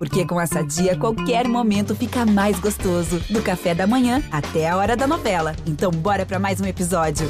Porque com essa dia, qualquer momento fica mais gostoso. Do café da manhã até a hora da novela. Então, bora para mais um episódio.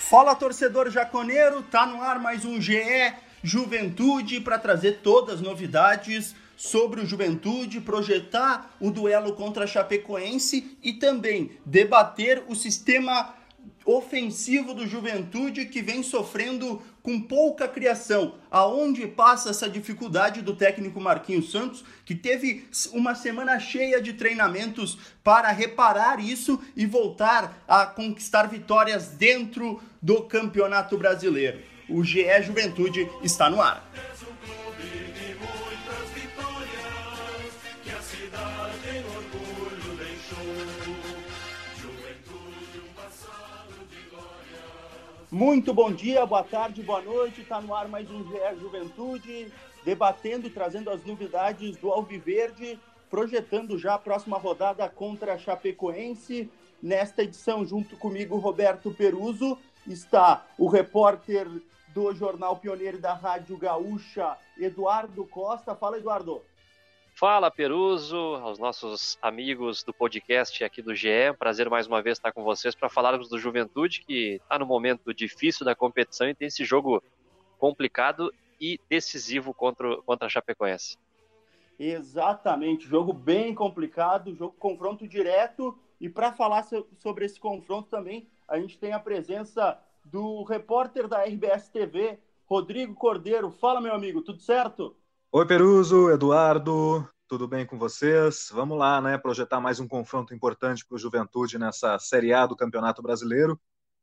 Fala, torcedor jaconeiro. Tá no ar mais um GE Juventude para trazer todas as novidades sobre o Juventude, projetar o duelo contra a Chapecoense e também debater o sistema ofensivo do Juventude que vem sofrendo com pouca criação. Aonde passa essa dificuldade do técnico Marquinhos Santos, que teve uma semana cheia de treinamentos para reparar isso e voltar a conquistar vitórias dentro do Campeonato Brasileiro. O GE Juventude está no ar. Muito bom dia, boa tarde, boa noite. Está no ar mais um GE Juventude, debatendo e trazendo as novidades do Alviverde, projetando já a próxima rodada contra a Chapecoense. Nesta edição, junto comigo, Roberto Peruso, está o repórter do Jornal Pioneiro da Rádio Gaúcha, Eduardo Costa. Fala, Eduardo. Fala, Peruso, aos nossos amigos do podcast aqui do GE. Prazer mais uma vez estar com vocês para falarmos do Juventude, que está no momento difícil da competição e tem esse jogo complicado e decisivo contra, contra a Chapecoense. Exatamente, jogo bem complicado, jogo confronto direto. E para falar sobre esse confronto também, a gente tem a presença do repórter da RBS TV, Rodrigo Cordeiro. Fala, meu amigo, tudo certo? Oi, Peruso, Eduardo, tudo bem com vocês? Vamos lá, né? Projetar mais um confronto importante para o Juventude nessa Série A do Campeonato Brasileiro.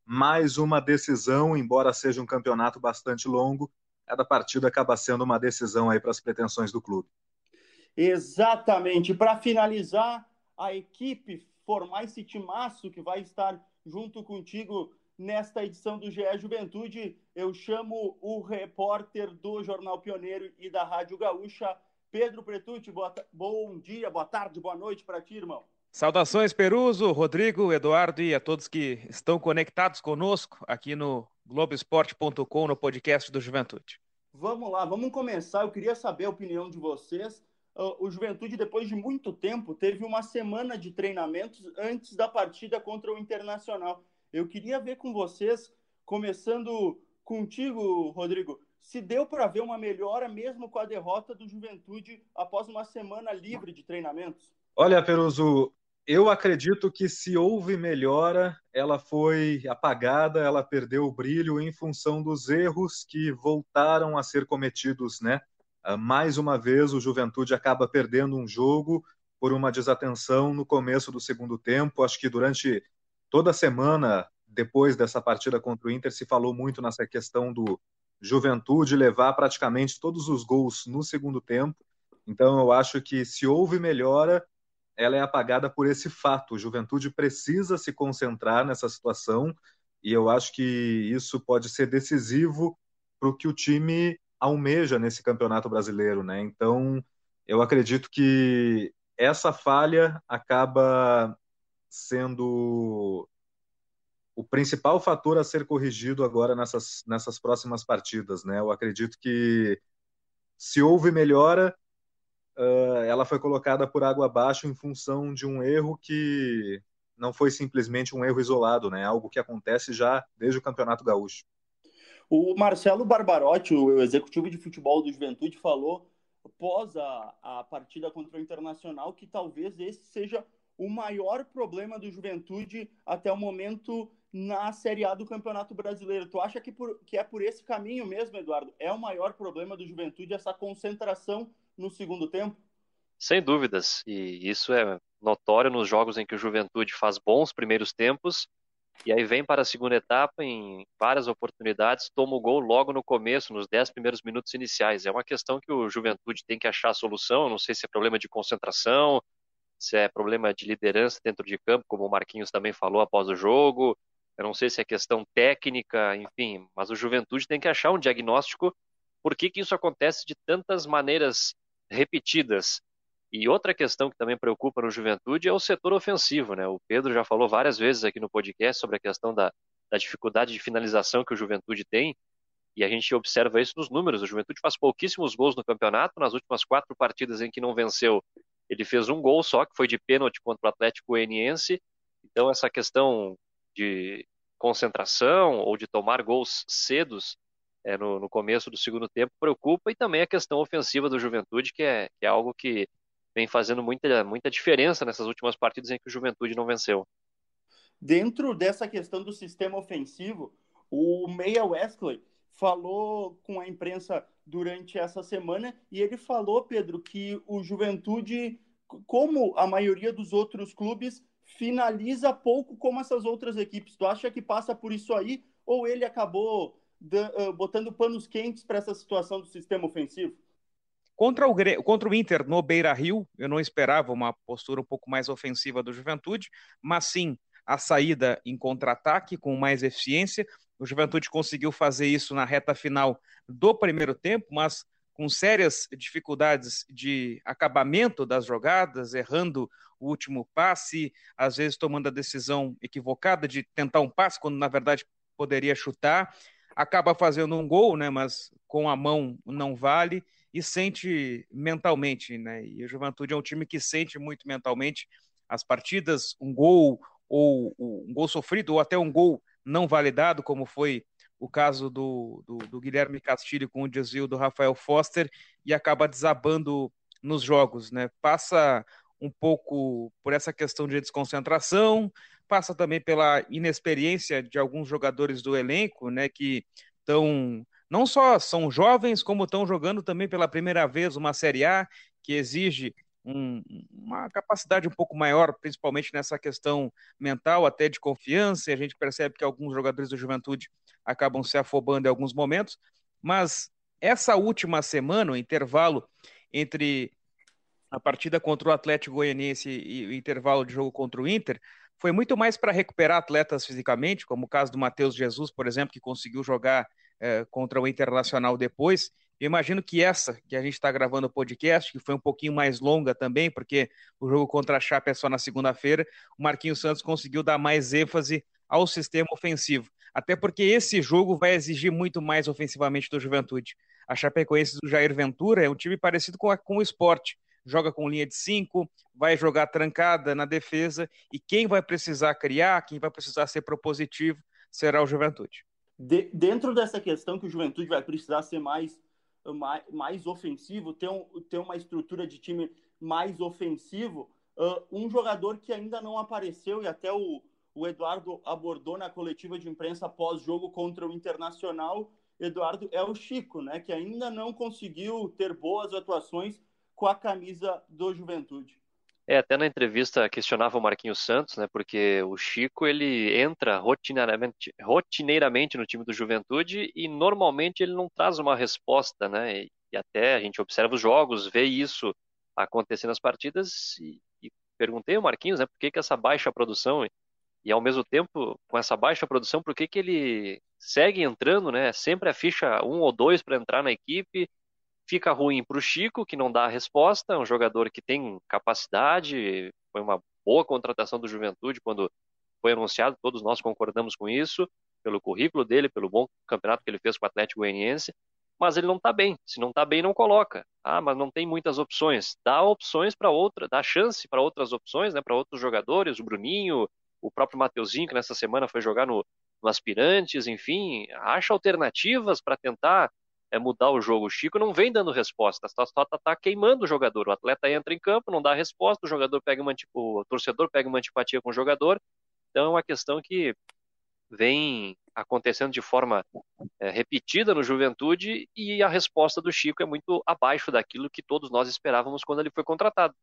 Mais uma decisão, embora seja um campeonato bastante longo, cada partida acaba sendo uma decisão aí para as pretensões do clube. Exatamente. Para finalizar, a equipe formar esse timaço que vai estar junto contigo Nesta edição do GE Juventude, eu chamo o repórter do Jornal Pioneiro e da Rádio Gaúcha, Pedro Pretucci. Boa, bom dia, boa tarde, boa noite para ti, irmão. Saudações, Peruso, Rodrigo, Eduardo e a todos que estão conectados conosco aqui no Globoesporte.com, no podcast do Juventude. Vamos lá, vamos começar. Eu queria saber a opinião de vocês. Ah, o Juventude, depois de muito tempo, teve uma semana de treinamentos antes da partida contra o Internacional. Eu queria ver com vocês, começando contigo, Rodrigo, se deu para ver uma melhora mesmo com a derrota do Juventude após uma semana livre de treinamentos? Olha, Peruso, eu acredito que se houve melhora, ela foi apagada, ela perdeu o brilho em função dos erros que voltaram a ser cometidos, né? Ah, mais uma vez, o Juventude acaba perdendo um jogo por uma desatenção no começo do segundo tempo. Acho que durante toda semana, depois dessa partida contra o Inter, se falou muito nessa questão do Juventude levar praticamente todos os gols no segundo tempo. Então, eu acho que se houve melhora, ela é apagada por esse fato. O Juventude precisa se concentrar nessa situação e eu acho que isso pode ser decisivo para o que o time almeja nesse campeonato brasileiro, né? Então, eu acredito que essa falha acaba sendo o principal fator a ser corrigido agora nessas, nessas próximas partidas. Né? Eu acredito que se houve melhora, uh, ela foi colocada por água abaixo em função de um erro que não foi simplesmente um erro isolado, né? algo que acontece já desde o Campeonato Gaúcho. O Marcelo Barbarotti, o executivo de futebol do Juventude, falou após a, a partida contra o Internacional que talvez esse seja o maior problema do Juventude até o momento na Série A do Campeonato Brasileiro. Tu acha que, por, que é por esse caminho mesmo, Eduardo? É o maior problema do Juventude essa concentração no segundo tempo? Sem dúvidas, e isso é notório nos jogos em que o Juventude faz bons primeiros tempos e aí vem para a segunda etapa em várias oportunidades, toma o gol logo no começo, nos dez primeiros minutos iniciais. É uma questão que o Juventude tem que achar a solução, não sei se é problema de concentração, se é problema de liderança dentro de campo, como o Marquinhos também falou após o jogo. Eu não sei se é questão técnica, enfim, mas o Juventude tem que achar um diagnóstico por que, que isso acontece de tantas maneiras repetidas. E outra questão que também preocupa no Juventude é o setor ofensivo, né? O Pedro já falou várias vezes aqui no podcast sobre a questão da, da dificuldade de finalização que o Juventude tem, e a gente observa isso nos números. O Juventude faz pouquíssimos gols no campeonato, nas últimas quatro partidas em que não venceu, ele fez um gol só, que foi de pênalti contra o Atlético Goianiense. Então, essa questão de concentração ou de tomar gols cedos é, no, no, começo do segundo tempo preocupa, e também a questão ofensiva do Juventude, que é, que é algo que vem fazendo muita, muita diferença nessas últimas partidas em que o Juventude não venceu. Dentro dessa questão do sistema ofensivo, o Meia Wesley falou com a imprensa durante essa semana e ele falou, Pedro, que o Juventude, como a maioria dos outros clubes, finaliza pouco como essas outras equipes. Tu acha que passa por isso aí ou ele acabou uh, botando panos quentes para essa situação do sistema ofensivo? Contra o, contra o Inter no Beira Rio, eu não esperava uma postura um pouco mais ofensiva do Juventude, mas sim a saída em contra-ataque com mais eficiência. O Juventude conseguiu fazer isso na reta final do primeiro tempo, mas com sérias dificuldades de acabamento das jogadas, errando o último passe, às vezes tomando a decisão equivocada de tentar um passe quando na verdade poderia chutar, acaba fazendo um gol, né, mas com a mão não vale e sente mentalmente, né? E o Juventude é um time que sente muito mentalmente as partidas, um gol ou um gol sofrido ou até um gol não validado, como foi o caso do, do, do, Guilherme Castilho com o desvio do Rafael Foster e acaba desabando nos jogos, né? Passa um pouco por essa questão de desconcentração, passa também pela inexperiência de alguns jogadores do elenco, né? Que estão não só são jovens, como estão jogando também pela primeira vez uma Série A que exige um, uma capacidade um pouco maior, principalmente nessa questão mental, até de confiança. E a gente percebe que alguns jogadores do Juventude acabam se afobando em alguns momentos. Mas essa última semana, o intervalo entre a partida contra o Atlético Goianiense e o intervalo de jogo contra o Inter, foi muito mais para recuperar atletas fisicamente, como o caso do Matheus Jesus, por exemplo, que conseguiu jogar eh, contra o Internacional depois, eu imagino que essa que a gente está gravando o podcast, que foi um pouquinho mais longa também, porque o jogo contra a Chape é só na segunda-feira, o Marquinhos Santos conseguiu dar mais ênfase ao sistema ofensivo. Até porque esse jogo vai exigir muito mais ofensivamente do Juventude. A Chapecoense do Jair Ventura é um time parecido com, a, com o esporte. Joga com linha de cinco, vai jogar trancada na defesa, e quem vai precisar criar, quem vai precisar ser propositivo, será o Juventude. De, dentro dessa questão que o Juventude vai precisar ser mais mais, mais ofensivo, ter, um, ter uma estrutura de time mais ofensivo, uh, um jogador que ainda não apareceu, e até o, o Eduardo abordou na coletiva de imprensa pós-jogo contra o Internacional, Eduardo, é o Chico, né, que ainda não conseguiu ter boas atuações com a camisa do Juventude. É, até na entrevista questionava o Marquinhos Santos, né? Porque o Chico ele entra rotineiramente, rotineiramente no time do Juventude e normalmente ele não traz uma resposta, né? E, e até a gente observa os jogos, vê isso acontecer nas partidas e, e perguntei ao Marquinhos, né? Por que, que essa baixa produção e, e ao mesmo tempo com essa baixa produção, por que, que ele segue entrando, né? Sempre a ficha um ou dois para entrar na equipe Fica ruim para o Chico, que não dá a resposta, é um jogador que tem capacidade, foi uma boa contratação do Juventude quando foi anunciado, todos nós concordamos com isso, pelo currículo dele, pelo bom campeonato que ele fez com o Atlético Goianiense, mas ele não está bem. Se não está bem, não coloca. Ah, mas não tem muitas opções. Dá opções para outra, dá chance para outras opções, né, para outros jogadores, o Bruninho, o próprio Mateuzinho, que nessa semana foi jogar no, no Aspirantes, enfim, acha alternativas para tentar é mudar o jogo. O Chico não vem dando resposta, só está tá, tá queimando o jogador. O atleta entra em campo, não dá resposta, o jogador pega uma o torcedor pega uma antipatia com o jogador. Então é uma questão que vem acontecendo de forma é, repetida no Juventude e a resposta do Chico é muito abaixo daquilo que todos nós esperávamos quando ele foi contratado.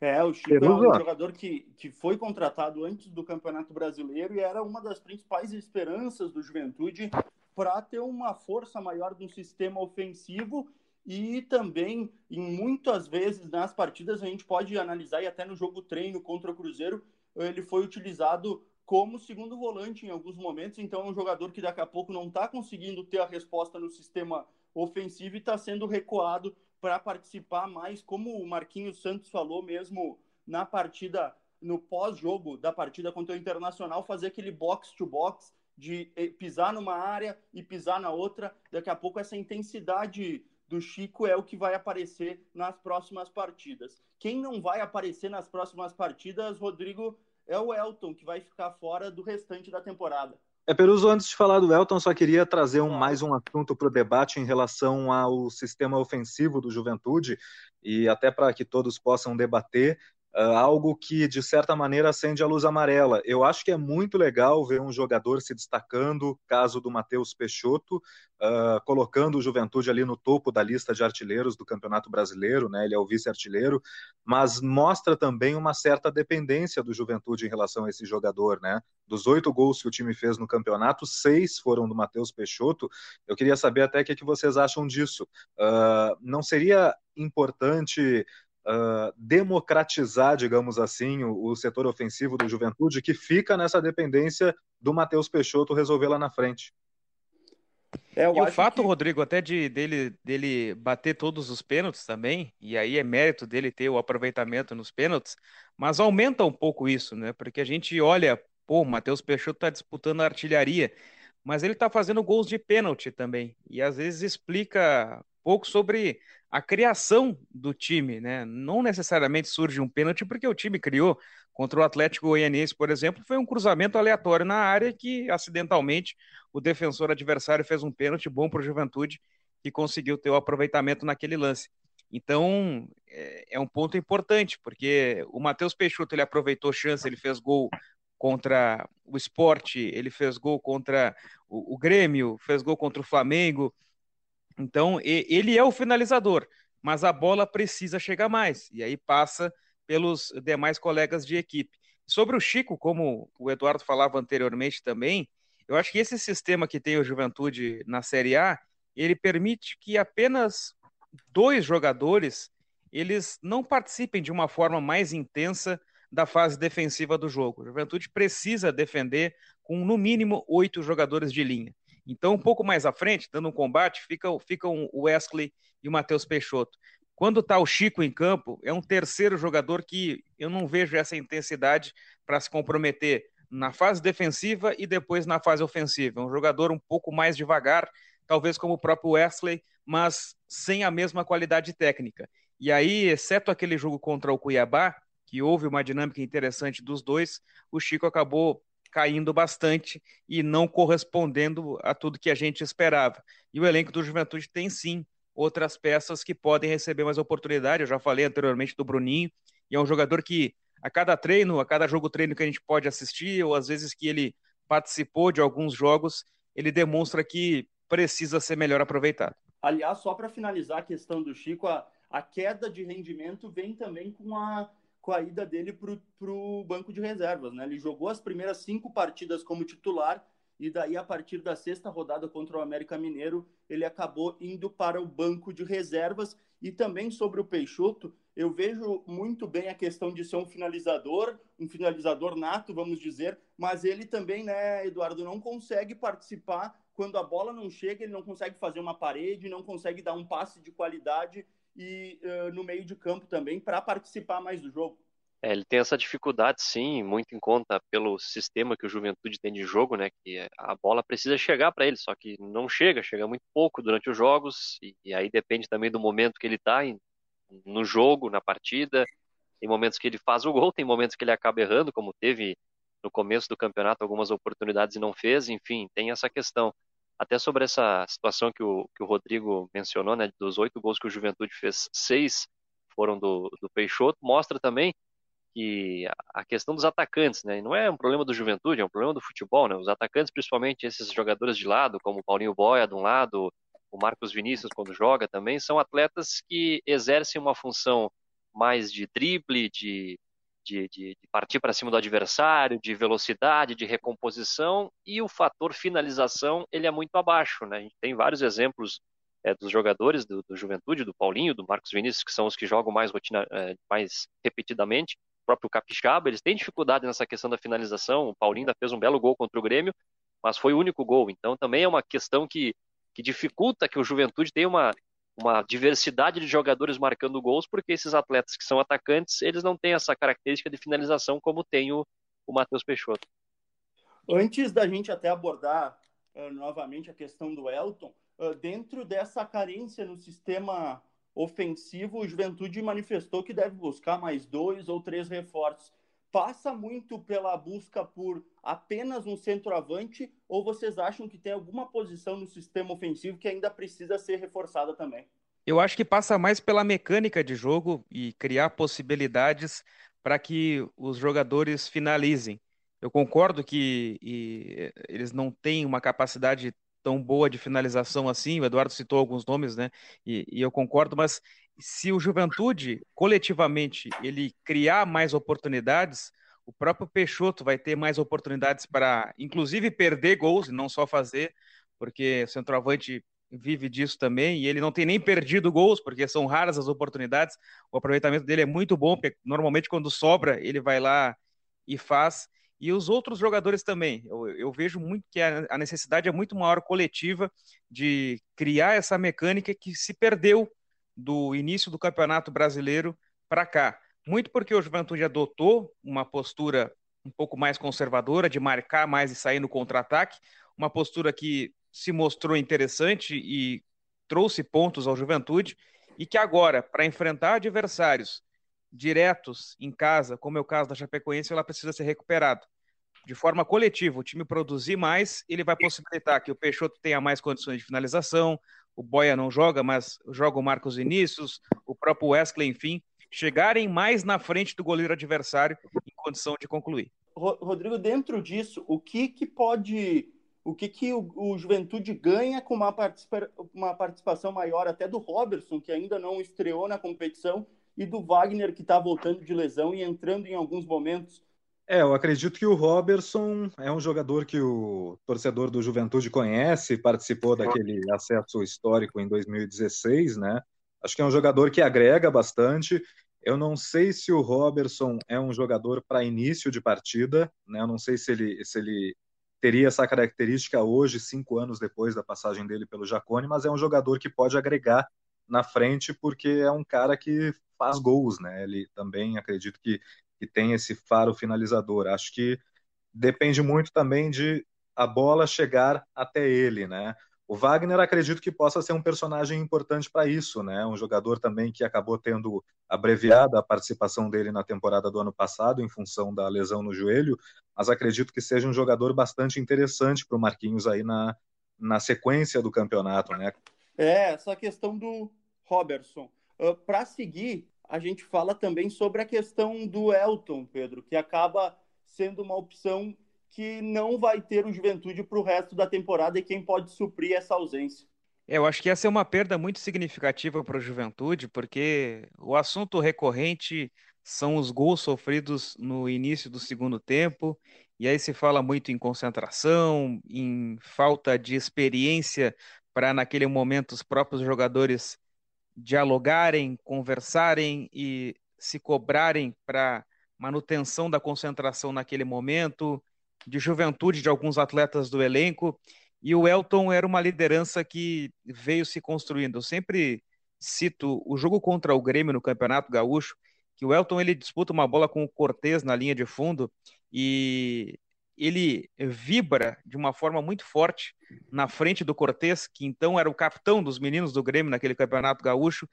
É, o Chico é um jogador que, que foi contratado antes do Campeonato Brasileiro e era uma das principais esperanças do Juventude para ter uma força maior no sistema ofensivo e também, em muitas vezes nas partidas, a gente pode analisar, e até no jogo treino contra o Cruzeiro, ele foi utilizado como segundo volante em alguns momentos, então é um jogador que daqui a pouco não está conseguindo ter a resposta no sistema ofensivo e está sendo recuado para participar mais, como o Marquinhos Santos falou mesmo na partida no pós-jogo da partida contra o Internacional, fazer aquele box-to-box de eh, pisar numa área e pisar na outra. Daqui a pouco essa intensidade do Chico é o que vai aparecer nas próximas partidas. Quem não vai aparecer nas próximas partidas, Rodrigo, é o Elton, que vai ficar fora do restante da temporada. É, Peruso, antes de falar do Elton, só queria trazer um, mais um assunto para o debate em relação ao sistema ofensivo do Juventude e até para que todos possam debater. Uh, algo que, de certa maneira, acende a luz amarela. Eu acho que é muito legal ver um jogador se destacando, caso do Matheus Peixoto, uh, colocando o Juventude ali no topo da lista de artilheiros do Campeonato Brasileiro, né? ele é o vice-artilheiro, mas mostra também uma certa dependência do Juventude em relação a esse jogador. Né? Dos oito gols que o time fez no campeonato, seis foram do Matheus Peixoto. Eu queria saber até o que, que vocês acham disso. Uh, não seria importante uh, democratizar, digamos assim, o, o, setor ofensivo do Juventude, que fica nessa dependência do Matheus Peixoto resolver lá na frente. É, e o fato, que... Rodrigo, até de dele, dele bater todos os pênaltis também, e aí é mérito dele ter o aproveitamento nos pênaltis, mas aumenta um pouco isso, né? Porque a gente olha, pô, o Matheus Peixoto está disputando a artilharia, mas ele está fazendo gols de pênalti também, e às vezes explica pouco sobre a criação do time, né? Não necessariamente surge um pênalti porque o time criou contra o Atlético Goianiense, por exemplo, foi um cruzamento aleatório na área que acidentalmente o defensor adversário fez um pênalti bom para o Juventude que conseguiu ter o aproveitamento naquele lance. Então é, é um ponto importante porque o Matheus Peixoto ele aproveitou chance, ele fez gol contra o Esporte, ele fez gol contra o, o Grêmio, fez gol contra o Flamengo. Então, ele é o finalizador, mas a bola precisa chegar mais, e aí passa pelos demais colegas de equipe. Sobre o Chico, como o Eduardo falava anteriormente também, eu acho que esse sistema que tem o Juventude na Série A, ele permite que apenas dois jogadores eles não participem de uma forma mais intensa da fase defensiva do jogo. O Juventude precisa defender com no mínimo oito jogadores de linha. Então, um pouco mais à frente, dando um combate, ficam, o Wesley e o Matheus Peixoto. Quando está o Chico em campo, é um terceiro jogador que eu não vejo essa intensidade para se comprometer na fase defensiva e depois na fase ofensiva. É um jogador um pouco mais devagar, talvez como o próprio Wesley, mas sem a mesma qualidade técnica. E aí, exceto aquele jogo contra o Cuiabá, que houve uma dinâmica interessante dos dois, o Chico acabou caindo bastante e não correspondendo a tudo que a gente esperava. E o elenco do Juventude tem sim outras peças que podem receber mais oportunidade. Eu já falei anteriormente do Bruninho, e é um jogador que a cada treino, a cada jogo treino que a gente pode assistir, ou às vezes que ele participou de alguns jogos, ele demonstra que precisa ser melhor aproveitado. Aliás, só para finalizar a questão do Chico, a, a queda de rendimento vem também com a com a ida dele para o banco de reservas. Né? Ele jogou as primeiras cinco partidas como titular e daí, a partir da sexta rodada contra o América Mineiro, ele acabou indo para o banco de reservas. E também sobre o Peixoto, eu vejo muito bem a questão de ser um finalizador, um finalizador nato, vamos dizer, mas ele também, né, Eduardo, não consegue participar quando a bola não chega, ele não consegue fazer uma parede, não consegue dar um passe de qualidade e uh, no meio de campo também para participar mais do jogo. É, ele tem essa dificuldade, sim, muito em conta pelo sistema que o Juventude tem de jogo, né? Que a bola precisa chegar para ele, só que não chega, chega muito pouco durante os jogos, e, e aí depende também do momento que ele está no jogo, na partida. Tem momentos que ele faz o gol, tem momentos que ele acaba errando, como teve no começo do campeonato algumas oportunidades e não fez, enfim, tem essa questão. Até sobre essa situação que o, que o Rodrigo mencionou, né, dos oito gols que o Juventude fez, seis foram do, do Peixoto, mostra também que a questão dos atacantes, né, não é um problema do Juventude, é um problema do futebol, né, os atacantes, principalmente esses jogadores de lado, como o Paulinho Boia de um lado, o Marcos Vinícius quando joga também, são atletas que exercem uma função mais de drible, de de, de, de partir para cima do adversário, de velocidade, de recomposição, e o fator finalização ele é muito abaixo. Né? A gente tem vários exemplos é, dos jogadores do, do, Juventude, do Paulinho, do Marcos Vinícius, que são os que jogam mais, rotina, é, mais repetidamente, o próprio Capixaba, eles têm dificuldade nessa questão da finalização, o Paulinho ainda fez um belo gol contra o Grêmio, mas foi o único gol, então também é uma questão que, que dificulta que o Juventude tenha uma, uma diversidade de jogadores marcando gols, porque esses atletas que são atacantes, eles não têm essa característica de finalização como tem o, o Matheus Peixoto. Antes da gente até abordar uh, novamente a questão do Elton, uh, dentro dessa carência no sistema ofensivo, o Juventude manifestou que deve buscar mais dois ou três reforços. Passa muito pela busca por apenas um centroavante ou vocês acham que tem alguma posição no sistema ofensivo que ainda precisa ser reforçada também? Eu acho que passa mais pela mecânica de jogo e criar possibilidades para que os jogadores finalizem. Eu concordo que e, eles não têm uma capacidade tão boa de finalização assim. O Eduardo citou alguns nomes, né? E, e eu concordo, mas se o Juventude coletivamente ele criar mais oportunidades, o próprio Peixoto vai ter mais oportunidades para, inclusive, perder gols e não só fazer, porque o centroavante vive disso também e ele não tem nem perdido gols, porque são raras as oportunidades. O aproveitamento dele é muito bom, porque normalmente quando sobra ele vai lá e faz. E os outros jogadores também. Eu, eu vejo muito que a, a, necessidade é muito maior coletiva de criar essa mecânica que se perdeu do início do Campeonato Brasileiro para cá. Muito porque o Juventude adotou uma postura um pouco mais conservadora, de marcar mais e sair no contra-ataque, uma postura que se mostrou interessante e trouxe pontos ao Juventude, e que agora, para enfrentar adversários diretos em casa, como é o caso da Chapecoense, ela precisa ser recuperada. De forma coletiva, o time produzir mais, ele vai possibilitar que o Peixoto tenha mais condições de finalização, o Boia não joga, mas joga o Marcos Vinícius, o próprio Wesley, enfim, chegarem mais na frente do goleiro adversário em condição de concluir. Rodrigo, dentro disso, o que, que pode. O que, que o, o Juventude ganha com uma, participa, uma participação maior até do Robertson, que ainda não estreou na competição, e do Wagner, que está voltando de lesão e entrando em alguns momentos. É, eu acredito que o Robertson é um jogador que o torcedor do Juventude conhece, participou daquele acesso histórico em 2016, né? Acho que é um jogador que agrega bastante. Eu não sei se o Robertson é um jogador para início de partida, né? Eu não sei se ele, se ele teria essa característica hoje, cinco anos depois da passagem dele pelo Jacone, mas é um jogador que pode agregar na frente porque é um cara que faz gols, né? Ele também acredito que, que tem esse faro finalizador. Acho que depende muito também de a bola chegar até ele, né? O Wagner acredito que possa ser um personagem importante para isso, né? Um jogador também que acabou tendo abreviada a participação dele na temporada do ano passado em função da lesão no joelho, mas acredito que seja um jogador bastante interessante para o Marquinhos aí na, na sequência do campeonato, né? É, essa questão do Robertson. Uh, para seguir, a gente fala também sobre a questão do Elton, Pedro, que acaba sendo uma opção que não vai ter o Juventude para o resto da temporada e quem pode suprir essa ausência. É, eu acho que essa é uma perda muito significativa para o Juventude, porque o assunto recorrente são os gols sofridos no início do segundo tempo, e aí se fala muito em concentração, em falta de experiência para naquele momento os próprios jogadores dialogarem, conversarem e se cobrarem para manutenção da concentração naquele momento, de juventude de alguns atletas do elenco, e o Elton era uma liderança que veio se construindo. Eu sempre cito o jogo contra o Grêmio no Campeonato Gaúcho, que o Elton ele disputa uma bola com o Cortez na linha de fundo e ele vibra de uma forma muito forte na frente do Cortez, que então era o capitão dos meninos do Grêmio naquele Campeonato Gaúcho,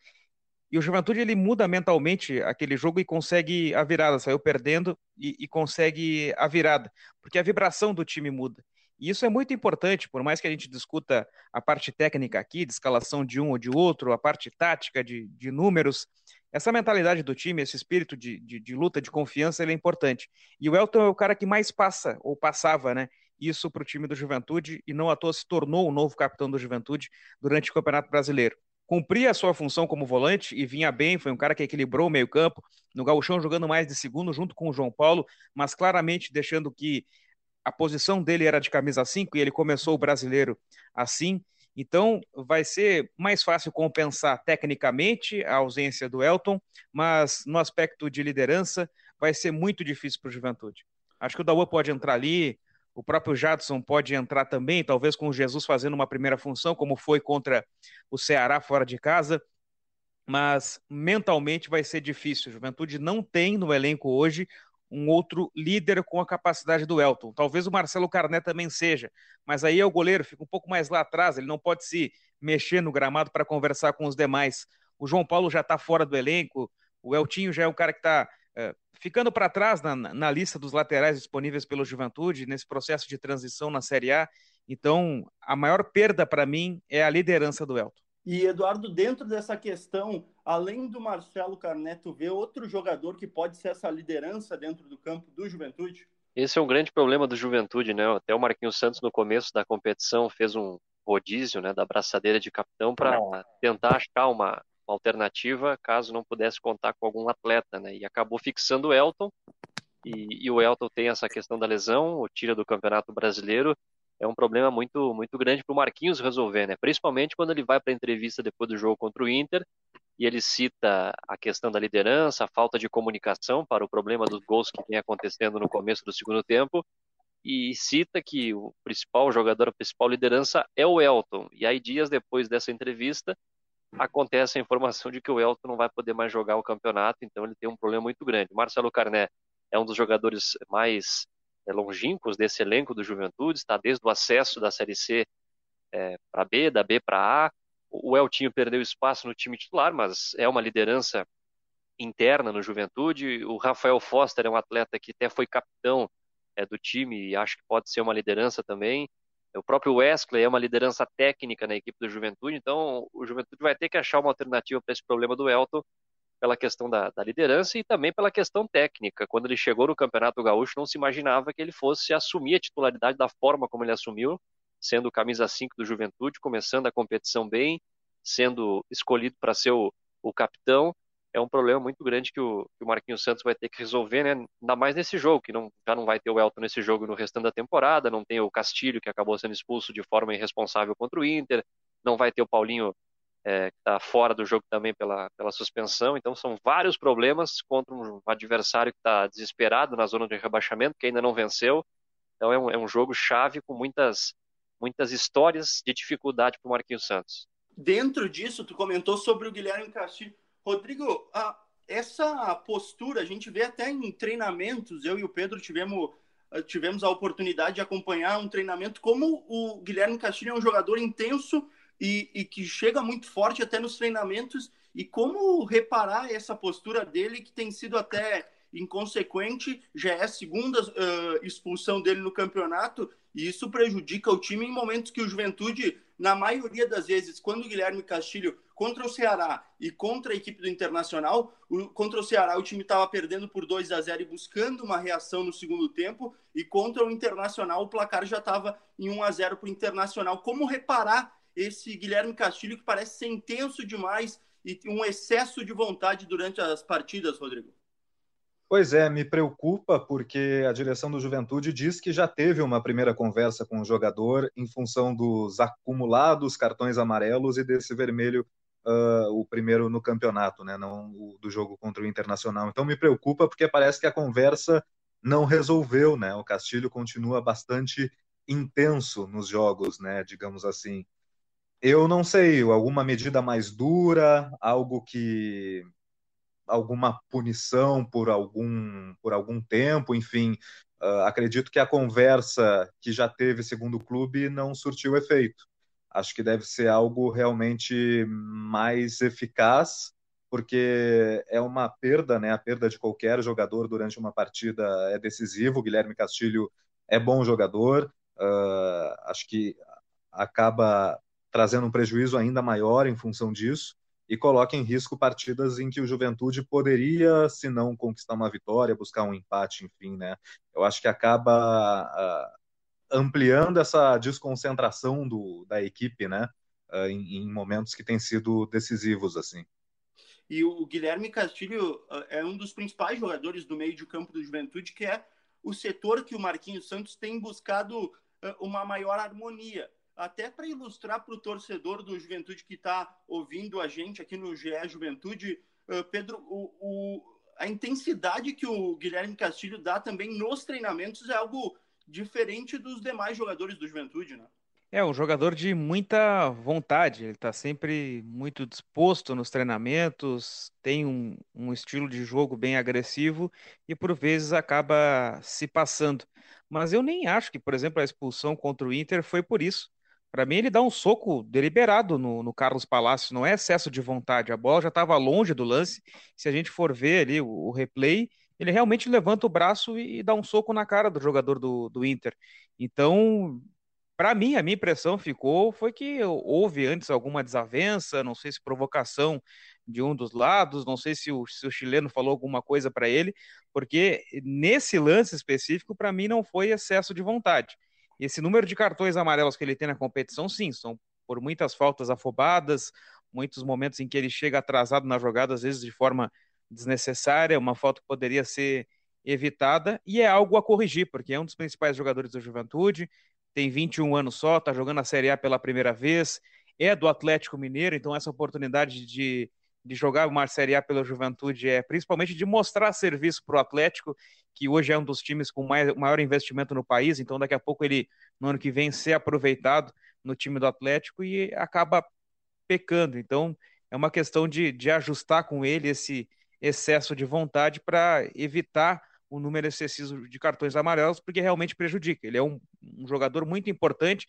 e o Juventude ele muda mentalmente aquele jogo e consegue a virada, saiu perdendo e, e, consegue a virada, porque a vibração do time muda. E isso é muito importante, por mais que a gente discuta a parte técnica aqui, de escalação de um ou de outro, a parte tática de, de números, essa mentalidade do time, esse espírito de, de, de luta, de confiança, ele é importante. E o Elton é o cara que mais passa, ou passava, né? Isso para o time do Juventude, e não à toa se tornou o novo capitão do Juventude durante o Campeonato Brasileiro cumpria a sua função como volante e vinha bem, foi um cara que equilibrou o meio-campo, no gauchão jogando mais de segundo junto com o João Paulo, mas claramente deixando que a posição dele era de camisa 5 e ele começou o brasileiro assim. Então, vai ser mais fácil compensar tecnicamente a ausência do Elton, mas no aspecto de liderança vai ser muito difícil para o Juventude. Acho que o Daua pode entrar ali, O próprio Jadson pode entrar também, talvez com o Jesus fazendo uma primeira função, como foi contra o Ceará fora de casa. Mas mentalmente vai ser difícil. Juventude não tem no elenco hoje um outro líder com a capacidade do Elton. Talvez o Marcelo Carné também seja, mas aí é o goleiro, fica um pouco mais lá atrás, ele não pode se mexer no gramado para conversar com os demais. O João Paulo já está fora do elenco, o Eltinho já é um cara que está é, ficando para trás na, na, lista dos laterais disponíveis pelo Juventude, nesse processo de transição na Série A. Então, a maior perda para mim é a liderança do Elton. E, Eduardo, dentro dessa questão, além do Marcelo Carneto, vê outro jogador que pode ser essa liderança dentro do campo do Juventude? Esse é um grande problema do Juventude, né? Até o Marquinhos Santos, no começo da competição, fez um rodízio né, da braçadeira de capitão para tentar achar uma, uma, alternativa caso não pudesse contar com algum atleta, né? E acabou fixando o Elton. E, e o Elton tem essa questão da lesão, o tira do Campeonato Brasileiro é um problema muito muito grande para o Marquinhos resolver, né? Principalmente quando ele vai para a entrevista depois do jogo contra o Inter e ele cita a questão da liderança, a falta de comunicação para o problema dos gols que vem acontecendo no começo do segundo tempo e cita que o principal jogador, a principal liderança é o Elton. E aí dias depois dessa entrevista acontece a informação de que o Elton não vai poder mais jogar o campeonato, então ele tem um problema muito grande. Marcelo Carné é um dos jogadores mais longínquos desse elenco do Juventude, está desde o acesso da Série C é, para B, da B para A. O Eltinho perdeu espaço no time titular, mas é uma liderança interna no Juventude. O Rafael Foster é um atleta que até foi capitão é, do time e acho que pode ser uma liderança também. O próprio Wesley é uma liderança técnica na equipe do Juventude, então o Juventude vai ter que achar uma alternativa para esse problema do Elton pela questão da, da, liderança e também pela questão técnica. Quando ele chegou no Campeonato Gaúcho, não se imaginava que ele fosse assumir a titularidade da forma como ele assumiu, sendo camisa 5 do Juventude, começando a competição bem, sendo escolhido para ser o, o, capitão. É um problema muito grande que o, que o Marquinhos Santos vai ter que resolver, né? ainda mais nesse jogo, que não, já não vai ter o Elton nesse jogo no restante da temporada, não tem o Castilho, que acabou sendo expulso de forma irresponsável contra o Inter, não vai ter o Paulinho é, que está fora do jogo também pela, pela suspensão. Então, são vários problemas contra um adversário que está desesperado na zona de rebaixamento, que ainda não venceu. Então, é um, é um jogo chave com muitas, muitas histórias de dificuldade para o Marquinhos Santos. Dentro disso, tu comentou sobre o Guilherme Castilho. Rodrigo, a, essa postura, a gente vê até em treinamentos, eu e o Pedro tivemos tivemos a oportunidade de acompanhar um treinamento como o Guilherme Castilho é um jogador intenso e, e que chega muito forte até nos treinamentos. E como reparar essa postura dele, que tem sido até inconsequente, já é a segunda uh, expulsão dele no campeonato, e isso prejudica o time em momentos que o Juventude, na maioria das vezes, quando o Guilherme Castilho contra o Ceará e contra a equipe do Internacional, o, contra o Ceará o time estava perdendo por 2 a 0 e buscando uma reação no segundo tempo, e contra o Internacional o placar já estava em 1 a 0 para o Internacional. Como reparar esse Guilherme Castilho que parece ser intenso demais e um excesso de vontade durante as partidas, Rodrigo? Pois é, me preocupa porque a direção do Juventude diz que já teve uma primeira conversa com o jogador em função dos acumulados cartões amarelos e desse vermelho, uh, o primeiro no campeonato, né, não o do jogo contra o Internacional. Então me preocupa porque parece que a conversa não resolveu, né? O Castilho continua bastante intenso nos jogos, né, digamos assim. Eu não sei, alguma medida mais dura, algo que alguma punição por algum por algum tempo, enfim, uh, acredito que a conversa que já teve segundo o clube não surtiu efeito. Acho que deve ser algo realmente mais eficaz, porque é uma perda, né? A perda de qualquer jogador durante uma partida é decisivo. O Guilherme Castilho é bom jogador, uh, acho que acaba trazendo um prejuízo ainda maior em função disso e coloca em risco partidas em que o Juventude poderia, se não conquistar uma vitória, buscar um empate, enfim, né? Eu acho que acaba uh, ampliando essa desconcentração do, da equipe, né? Uh, em, em, momentos que têm sido decisivos, assim. E o Guilherme Castilho uh, é um dos principais jogadores do meio de campo do Juventude, que é o setor que o Marquinhos Santos tem buscado uma maior harmonia até para ilustrar para o torcedor do Juventude que está ouvindo a gente aqui no GE Juventude, uh, Pedro, o, o, a intensidade que o Guilherme Castilho dá também nos treinamentos é algo diferente dos demais jogadores do Juventude, né? É um jogador de muita vontade, ele está sempre muito disposto nos treinamentos, tem um, um, estilo de jogo bem agressivo e por vezes acaba se passando. Mas eu nem acho que, por exemplo, a expulsão contra o Inter foi por isso. Para mim, ele dá um soco deliberado no, no Carlos Palácio, não é excesso de vontade. A bola já estava longe do lance. Se a gente for ver ali o, o replay, ele realmente levanta o braço e, e dá um soco na cara do jogador do, do Inter. Então, para mim, a minha impressão ficou foi que houve antes alguma desavença, não sei se provocação de um dos lados, não sei se o, se o chileno falou alguma coisa para ele, porque nesse lance específico, para mim, não foi excesso de vontade. Esse número de cartões amarelos que ele tem na competição, sim, são por muitas faltas afobadas, muitos momentos em que ele chega atrasado na jogada, às vezes de forma desnecessária, uma falta que poderia ser evitada, e é algo a corrigir, porque é um dos principais jogadores da juventude, tem 21 anos só, está jogando a Série A pela primeira vez, é do Atlético Mineiro, então essa oportunidade de, de jogar uma Série A pela Juventude é principalmente de mostrar serviço para o Atlético, que hoje é um dos times com mais, maior investimento no país, então daqui a pouco ele, no ano que vem, ser aproveitado no time do Atlético e acaba pecando. Então é uma questão de, de ajustar com ele esse excesso de vontade para evitar o número excessivo de cartões amarelos, porque realmente prejudica. Ele é um, um jogador muito importante,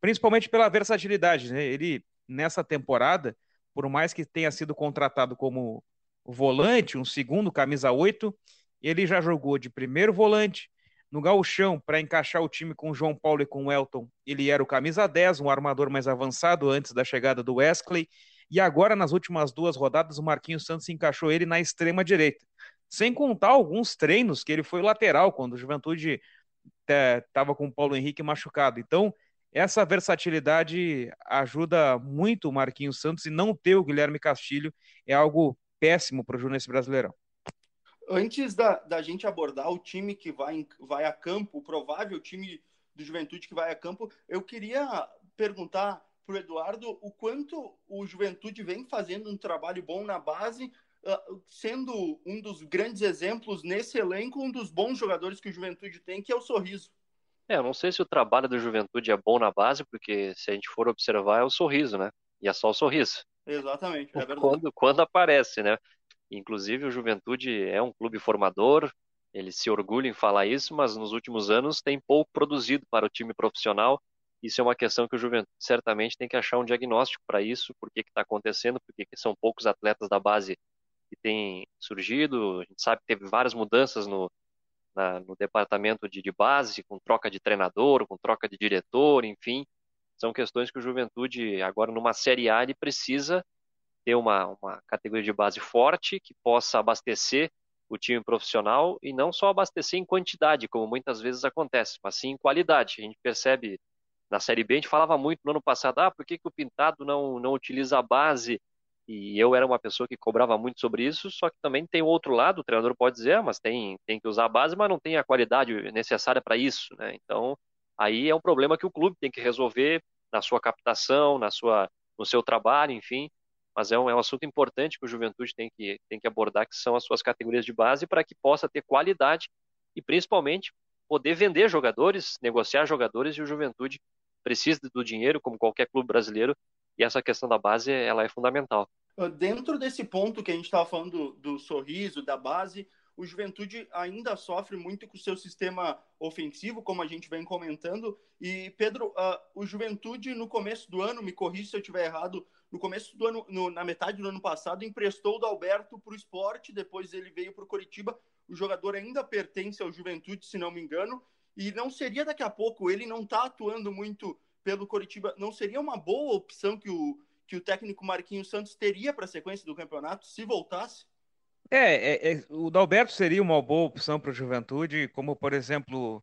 principalmente pela versatilidade. Né? Ele, nessa temporada, por mais que tenha sido contratado como volante, um segundo camisa 8, ele já jogou de primeiro volante. No gauchão, para encaixar o time com o João Paulo e com o Elton, ele era o camisa 10, um armador mais avançado antes da chegada do Wesley. E agora, nas últimas duas rodadas, o Marquinhos Santos encaixou ele na extrema direita. Sem contar alguns treinos que ele foi lateral quando o Juventude estava é, com o Paulo Henrique machucado. Então, essa versatilidade ajuda muito o Marquinhos Santos e não ter o Guilherme Castilho é algo péssimo para o Júnior Brasileirão. Antes da, da gente abordar o time que vai, vai a campo, o provável time do Juventude que vai a campo, eu queria perguntar para o Eduardo o quanto o Juventude vem fazendo um trabalho bom na base, ah, sendo um dos grandes exemplos nesse elenco, um dos bons jogadores que o Juventude tem, que é o Sorriso. É, eu não sei se o trabalho do Juventude é bom na base, porque se a gente for observar é o sorriso, né? E é só o sorriso. Exatamente, é quando, quando aparece, né? Inclusive o Juventude é um clube formador, ele se orgulha em falar isso, mas nos últimos anos tem pouco produzido para o time profissional. Isso é uma questão que o Juventude certamente tem que achar um diagnóstico para isso, por que está acontecendo, porque são poucos atletas da base que tem surgido. A gente sabe que teve várias mudanças no, na, no departamento de, de, base, com troca de treinador, com troca de diretor, enfim. São questões que o Juventude, agora numa Série A, ele precisa ter uma, uma categoria de base forte que possa abastecer o time profissional e não só abastecer em quantidade, como muitas vezes acontece, mas sim em qualidade. A gente percebe na Série B, a gente falava muito no ano passado, ah, por que, que o Pintado não, não utiliza a base e eu era uma pessoa que cobrava muito sobre isso, só que também tem o outro lado, o treinador pode dizer, ah, mas tem, tem que usar a base, mas não tem a qualidade necessária para isso, né? Então, aí é um problema que o clube tem que resolver na sua captação, na sua, no seu trabalho, enfim. Mas é um, é um assunto importante que o Juventude tem que, tem que abordar, que são as suas categorias de base, para que possa ter qualidade e, principalmente, poder vender jogadores, negociar jogadores, e o Juventude precisa do dinheiro, como qualquer clube brasileiro, e essa questão da base ela é fundamental. Ah, dentro desse ponto que a gente estava falando do, do, sorriso, da base, o Juventude ainda sofre muito com o seu sistema ofensivo, como a gente vem comentando. E, Pedro, uh, o Juventude, no começo do ano, me corrija se eu estiver errado, no começo do ano, no, na metade do ano passado, emprestou o Dalberto para o esporte, depois ele veio para o Coritiba. O jogador ainda pertence ao Juventude, se não me engano, e não seria daqui a pouco, ele não está atuando muito pelo Coritiba, não seria uma boa opção que o que o técnico Marquinhos Santos teria para a sequência do campeonato se voltasse? É, é, é, o Dalberto seria uma boa opção para o Juventude, como por exemplo,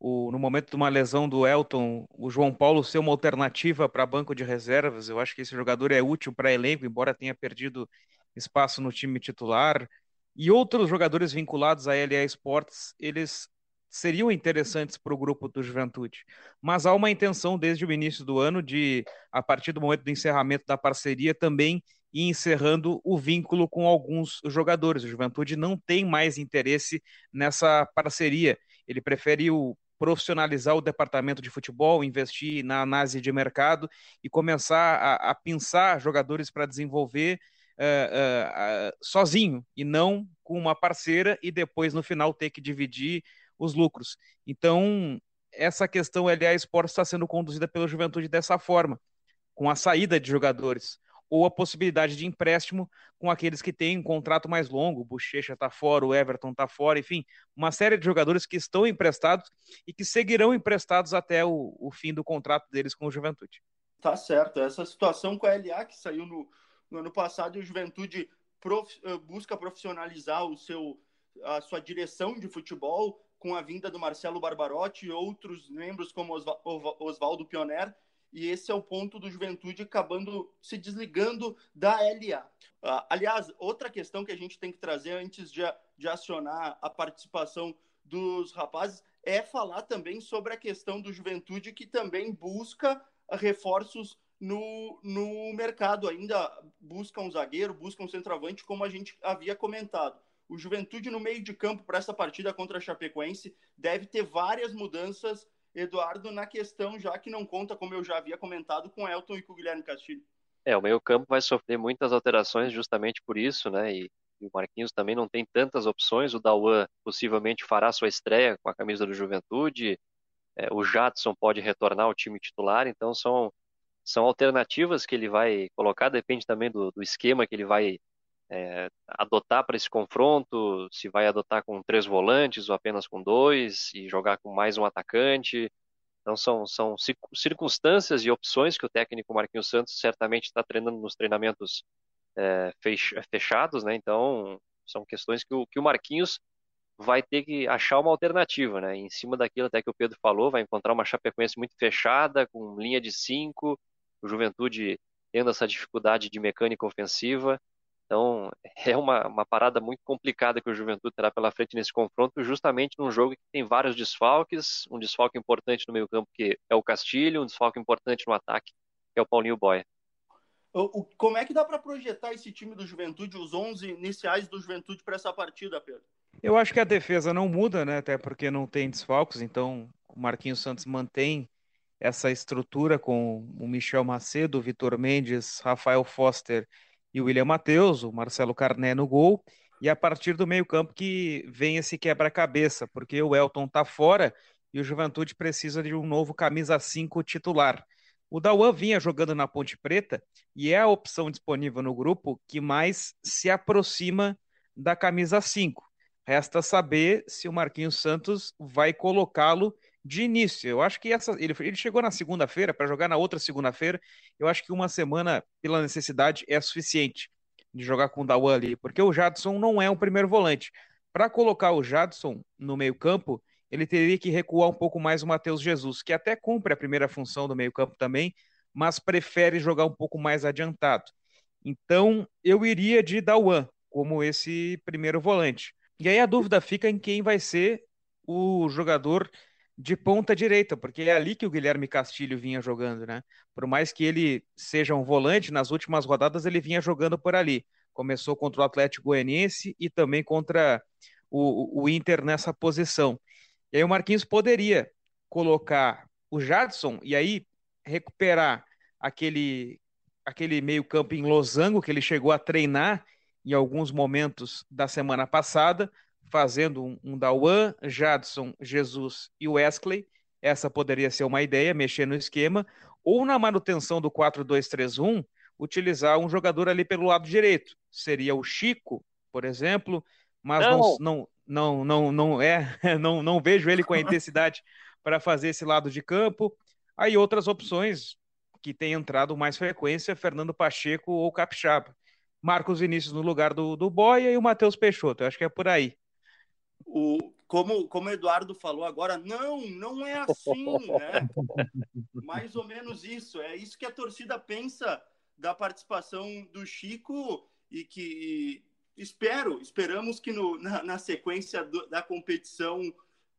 o, no momento de uma lesão do Elton, o João Paulo ser uma alternativa para banco de reservas. Eu acho que esse jogador é útil para elenco, embora tenha perdido espaço no time titular. E outros jogadores vinculados à LA Sports, eles seriam interessantes para o grupo do Juventude. Mas há uma intenção desde o início do ano de, a partir do momento do encerramento da parceria, também ir encerrando o vínculo com alguns jogadores. O Juventude não tem mais interesse nessa parceria. Ele preferiu profissionalizar o departamento de futebol, investir na análise de mercado e começar a, a pensar jogadores para desenvolver uh, uh, sozinho e não com uma parceira e depois no final ter que dividir os lucros. Então, essa questão LA Esportes está sendo conduzida pela juventude dessa forma, com a saída de jogadores ou a possibilidade de empréstimo com aqueles que têm um contrato mais longo, o Bochecha está fora, o Everton está fora, enfim, uma série de jogadores que estão emprestados e que seguirão emprestados até o, o fim do contrato deles com o Juventude. Tá certo, essa situação com a LA que saiu no, no ano passado o Juventude prof, eh, busca profissionalizar o seu, a sua direção de futebol com a vinda do Marcelo Barbarotti e outros membros como Oswaldo Pioner, e esse é o ponto do Juventude acabando se desligando da LA. Uh, aliás, outra questão que a gente tem que trazer antes de, de acionar a participação dos rapazes é falar também sobre a questão do Juventude que também busca reforços no, no mercado, ainda busca um zagueiro, busca um centroavante, como a gente havia comentado. O Juventude no meio de campo para essa partida contra a Chapecoense deve ter várias mudanças Eduardo, na questão, já que não conta, como eu já havia comentado, com Elton e com o Guilherme Castilho. É, o meio-campo vai sofrer muitas alterações justamente por isso, né? E, e, o Marquinhos também não tem tantas opções. O Dauan possivelmente fará sua estreia com a camisa do Juventude. É, o Jadson pode retornar ao time titular, então são, são alternativas que ele vai colocar, depende também do, do esquema que ele vai é, adotar para esse confronto, se vai adotar com três volantes ou apenas com dois, e jogar com mais um atacante. Então são, são circunstâncias e opções que o técnico Marquinhos Santos certamente está treinando nos treinamentos é, fechados, né? Então são questões que o, que o Marquinhos vai ter que achar uma alternativa, né? Em cima daquilo até que o Pedro falou, vai encontrar uma Chapecoense muito fechada, com linha de cinco, o Juventude tendo essa dificuldade de mecânica ofensiva. Então, é uma, uma parada muito complicada que o Juventude terá pela frente nesse confronto, justamente num jogo que tem vários desfalques, um desfalque importante no meio campo, que é o Castilho, um desfalque importante no ataque, que é o Paulinho Boia. O, como é que dá para projetar esse time do Juventude, os 11 iniciais do Juventude para essa partida, Pedro? Eu acho que a defesa não muda, né? Até porque não tem desfalques, então o Marquinhos Santos mantém essa estrutura com o Michel Macedo, o Vitor Mendes, Rafael Foster e o William Matheus, o Marcelo Carné no gol, e a partir do meio-campo que vem esse quebra-cabeça, porque o Elton tá fora e o Juventude precisa de um novo camisa 5 titular. O Dauan vinha jogando na Ponte Preta e é a opção disponível no grupo que mais se aproxima da camisa 5. Resta saber se o Marquinhos Santos vai colocá-lo de início. Eu acho que essa, ele, ele chegou na segunda-feira para jogar na outra segunda-feira. Eu acho que uma semana, pela necessidade, é suficiente de jogar com o Dawan ali, porque o Jadson não é um primeiro volante. Para colocar o Jadson no meio-campo, ele teria que recuar um pouco mais o Matheus Jesus, que até cumpre a primeira função do meio-campo também, mas prefere jogar um pouco mais adiantado. Então, eu iria de Dawan como esse primeiro volante. E aí a dúvida fica em quem vai ser o jogador de ponta direita, porque é ali que o Guilherme Castilho vinha jogando, né? Por mais que ele seja um volante, nas últimas rodadas ele vinha jogando por ali. Começou contra o Atlético Goianiense e também contra o, o Inter nessa posição. E aí o Marquinhos poderia colocar o Jadson e aí recuperar aquele aquele meio-campo em losango que ele chegou a treinar em alguns momentos da semana passada, fazendo um, um Dawan, Jadson, Jesus e Wesley. Essa poderia ser uma ideia, mexer no esquema. Ou na manutenção do 4-2-3-1, utilizar um jogador ali pelo lado direito. Seria o Chico, por exemplo, mas não, não, não, não, não é, não, não vejo ele com a intensidade para fazer esse lado de campo. Aí outras opções que têm entrado mais frequência, Fernando Pacheco ou Capixaba. Marcos Vinícius no lugar do, do Boia e o Matheus Peixoto. Eu acho que é por aí o, como, como o Eduardo falou agora, não, não é assim, né? Mais ou menos isso. É isso que a torcida pensa da participação do Chico e que espero, esperamos que no, na, na sequência do, da competição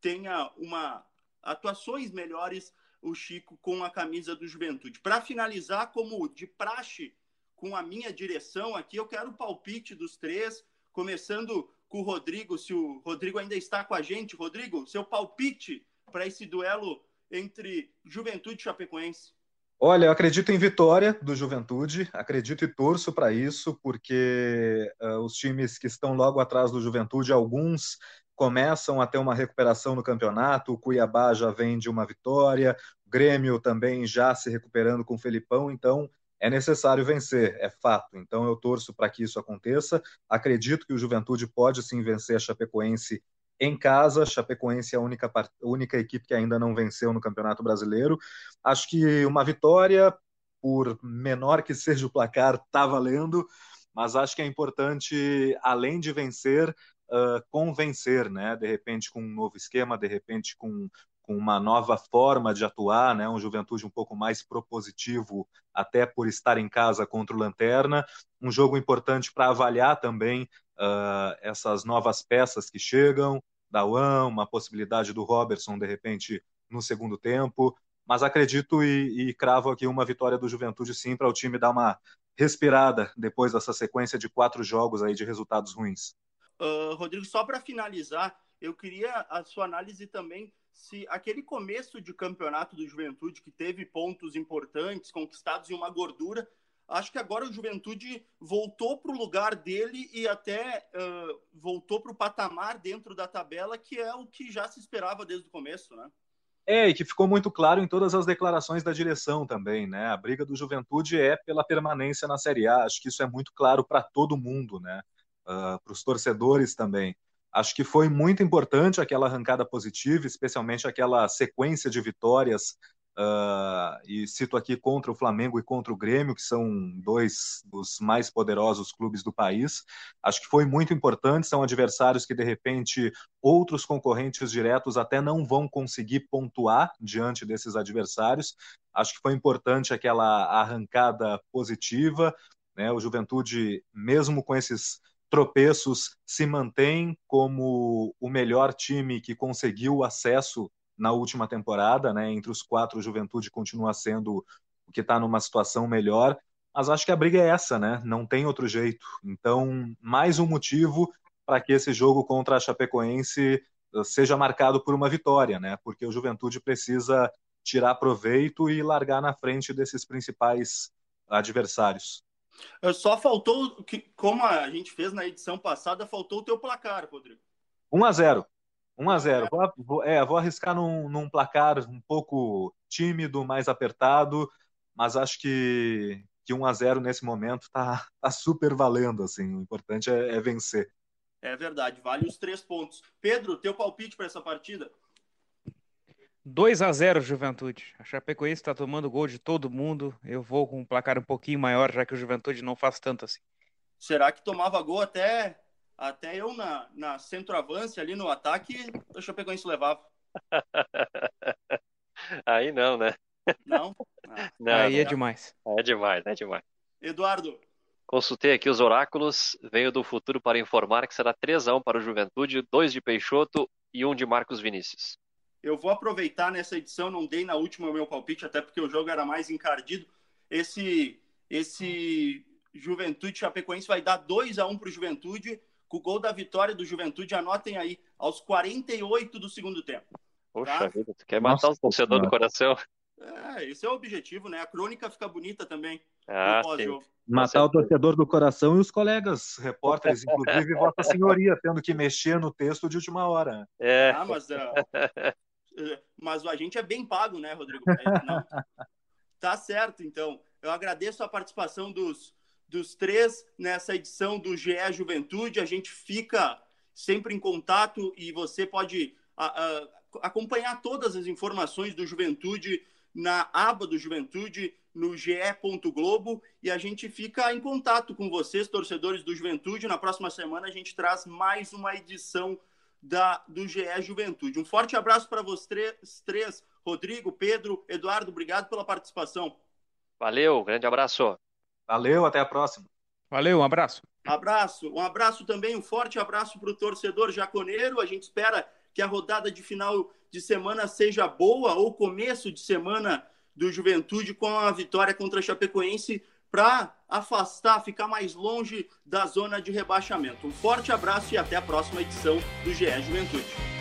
tenha uma atuações melhores o Chico com a camisa do Juventude. Para finalizar, como de praxe com a minha direção aqui, eu quero o palpite dos três, começando com o Rodrigo, se o Rodrigo ainda está com a gente. Rodrigo, seu palpite para esse duelo entre Juventude e Chapecoense? Olha, eu acredito em vitória do Juventude, acredito e torço para isso, porque uh, os times que estão logo atrás do Juventude, alguns começam a ter uma recuperação no campeonato, o Cuiabá já vem de uma vitória, o Grêmio também já se recuperando com o Felipão, então é necessário vencer, é fato. Então eu torço para que isso aconteça. Acredito que o Juventude pode sim vencer a Chapecoense em casa. Chapecoense é a única, a única equipe que ainda não venceu no Campeonato Brasileiro. Acho que uma vitória, por menor que seja o placar, está valendo, mas acho que é importante, além de vencer, uh, convencer, né? De repente com um novo esquema, de repente com com uma nova forma de atuar, né? um Juventude um pouco mais propositivo, até por estar em casa contra o Lanterna. Um jogo importante para avaliar também uh, essas novas peças que chegam, da UAM, uma possibilidade do Robertson, de repente, no segundo tempo. Mas acredito e, e cravo aqui uma vitória do Juventude, sim, para o time dar uma respirada depois dessa sequência de quatro jogos aí de resultados ruins. Uh, Rodrigo, só para finalizar, eu queria a sua análise também se aquele começo de campeonato do Juventude, que teve pontos importantes, conquistados e uma gordura, acho que agora o Juventude voltou para o lugar dele e até uh, voltou para o patamar dentro da tabela, que é o que já se esperava desde o começo, né? É, e que ficou muito claro em todas as declarações da direção também, né? A briga do Juventude é pela permanência na Série A. Acho que isso é muito claro para todo mundo, né? Uh, para os torcedores também. Acho que foi muito importante aquela arrancada positiva, especialmente aquela sequência de vitórias. Uh, e cito aqui contra o Flamengo e contra o Grêmio, que são dois dos mais poderosos clubes do país. Acho que foi muito importante. São adversários que, de repente, outros concorrentes diretos até não vão conseguir pontuar diante desses adversários. Acho que foi importante aquela arrancada positiva. Né? O Juventude, mesmo com esses tropeços se mantém como o melhor time que conseguiu acesso na última temporada, né? Entre os quatro, Juventude continua sendo o que está numa situação melhor. Mas acho que a briga é essa, né? Não tem outro jeito. Então, mais um motivo para que esse jogo contra a Chapecoense eh, seja marcado por uma vitória, né? Porque o Juventude precisa tirar proveito e largar na frente desses principais adversários. Só faltou, que, como a gente fez na edição passada, faltou o teu placar, Rodrigo. 1 a 0 1 a 0 vou, vou, é, vou arriscar num, num placar um pouco tímido, mais apertado, mas acho que, que 1 a 0 nesse momento tá, tá super valendo. Assim. O importante é, é vencer. É verdade, vale os três pontos. Pedro, teu palpite para essa partida? 2 a 0 Juventude. A Chapecoense está tomando gol de todo mundo. Eu vou com um placar um pouquinho maior, já que o Juventude não faz tanto assim. Será que tomava gol até, até eu na, na centroavance ali no ataque, a Chapecoense levava? Aí não, né? Não? Ah, não Aí é demais. É demais, é demais. Eduardo. Consultei aqui os oráculos, venho do futuro para informar que será 3 a 1 para o Juventude, 2 de Peixoto e 1 de Marcos Vinícius. Eu vou aproveitar nessa edição, não dei na última o meu palpite, até porque o jogo era mais encardido. Esse, esse Juventude Chapecoense vai dar 2 a 1 para o Juventude, com o gol da vitória do Juventude, anotem aí, aos 48 do segundo tempo. Poxa tá? vida, tu quer matar o torcedor do coração? É, esse é o objetivo, né? A crônica fica bonita também. Ah, Matar o torcedor do coração e os colegas repórteres, inclusive Vossa Senhoria, tendo que mexer no texto de última hora. É. Ah, mas uh, mas a gente é bem pago, né, Rodrigo? Tá certo, então. Eu agradeço a participação dos, dos três nessa edição do GE Juventude. A gente fica sempre em contato e você pode a, a, acompanhar todas as informações do Juventude na aba do Juventude no ge.globo e a gente fica em contato com vocês, torcedores do Juventude. Na próxima semana a gente traz mais uma edição da, do GE Juventude. Um forte abraço para vocês três, Rodrigo, Pedro, Eduardo, obrigado pela participação. Valeu, grande abraço. Valeu, até a próxima. Valeu, um abraço. Abraço, um abraço também, um forte abraço para o torcedor jaconeiro. A gente espera que a rodada de final de semana seja boa, ou começo de semana do Juventude com a vitória contra a Chapecoense para afastar, ficar mais longe da zona de rebaixamento. Um forte abraço e até a próxima edição do GE Juventude.